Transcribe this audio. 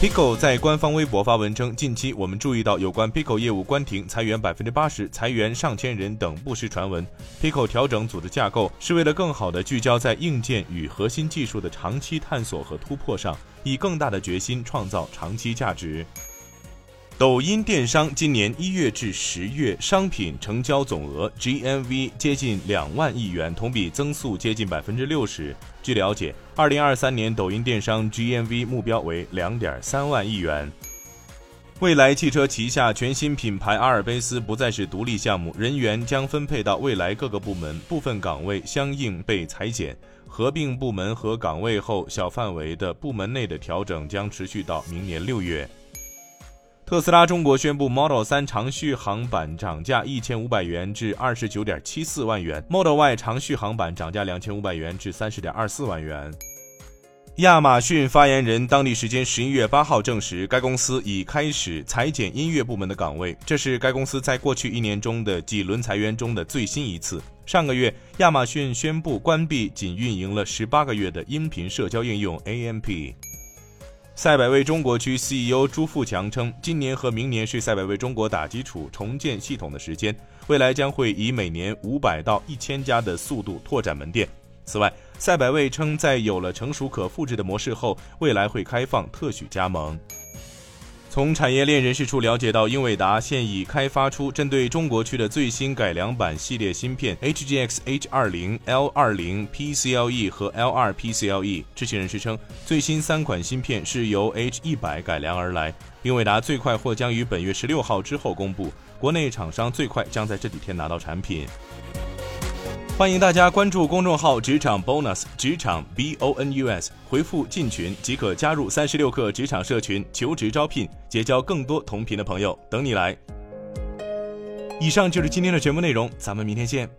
Pico 在官方微博发文称，近期我们注意到有关 Pico 业务关停、裁员百分之八十、裁员上千人等不实传闻。Pico 调整组织架构，是为了更好地聚焦在硬件与核心技术的长期探索和突破上，以更大的决心创造长期价值。抖音电商今年一月至十月商品成交总额 GMV 接近两万亿元，同比增速接近百分之六十。据了解，二零二三年抖音电商 GMV 目标为两点三万亿元。未来汽车旗下全新品牌阿尔卑斯不再是独立项目，人员将分配到未来各个部门，部分岗位相应被裁减。合并部门和岗位后，小范围的部门内的调整将持续到明年六月。特斯拉中国宣布，Model 3长续航版涨价一千五百元至二十九点七四万元，Model Y 长续航版涨价两千五百元至三十点二四万元。亚马逊发言人当地时间十一月八号证实，该公司已开始裁减音乐部门的岗位，这是该公司在过去一年中的几轮裁员中的最新一次。上个月，亚马逊宣布关闭仅运营了十八个月的音频社交应用 AMP。赛百味中国区 CEO 朱富强称，今年和明年是赛百味中国打基础、重建系统的时间，未来将会以每年五百到一千家的速度拓展门店。此外，赛百味称，在有了成熟可复制的模式后，未来会开放特许加盟。从产业链人士处了解到，英伟达现已开发出针对中国区的最新改良版系列芯片 HGX H20、L20 PCLE 和 L2 PCLE。知情人士称，最新三款芯片是由 H100 改良而来。英伟达最快或将于本月十六号之后公布，国内厂商最快将在这几天拿到产品。欢迎大家关注公众号“职场 bonus”，职场 B O N U S，回复“进群”即可加入三十六课职场社群，求职招聘，结交更多同频的朋友，等你来。以上就是今天的全部内容，咱们明天见。